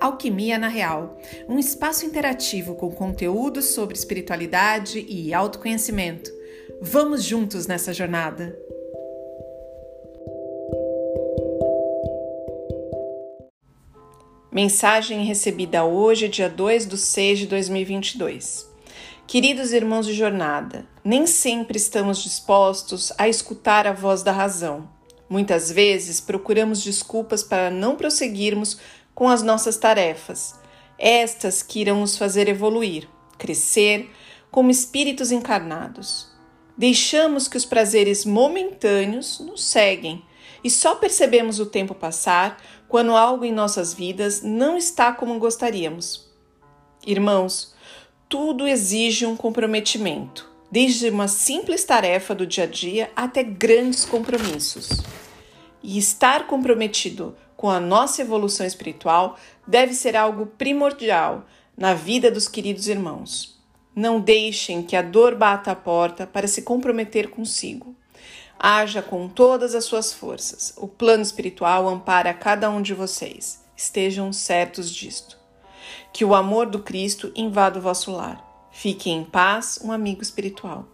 Alquimia na Real, um espaço interativo com conteúdos sobre espiritualidade e autoconhecimento. Vamos juntos nessa jornada! Mensagem recebida hoje, dia 2 de 6 de 2022. Queridos irmãos de jornada, nem sempre estamos dispostos a escutar a voz da razão. Muitas vezes procuramos desculpas para não prosseguirmos com as nossas tarefas, estas que irão nos fazer evoluir, crescer como espíritos encarnados. Deixamos que os prazeres momentâneos nos seguem e só percebemos o tempo passar quando algo em nossas vidas não está como gostaríamos. Irmãos, tudo exige um comprometimento, desde uma simples tarefa do dia a dia até grandes compromissos. E estar comprometido com a nossa evolução espiritual deve ser algo primordial na vida dos queridos irmãos. Não deixem que a dor bata a porta para se comprometer consigo. Haja com todas as suas forças. O plano espiritual ampara cada um de vocês. Estejam certos disto. Que o amor do Cristo invada o vosso lar. Fique em paz, um amigo espiritual.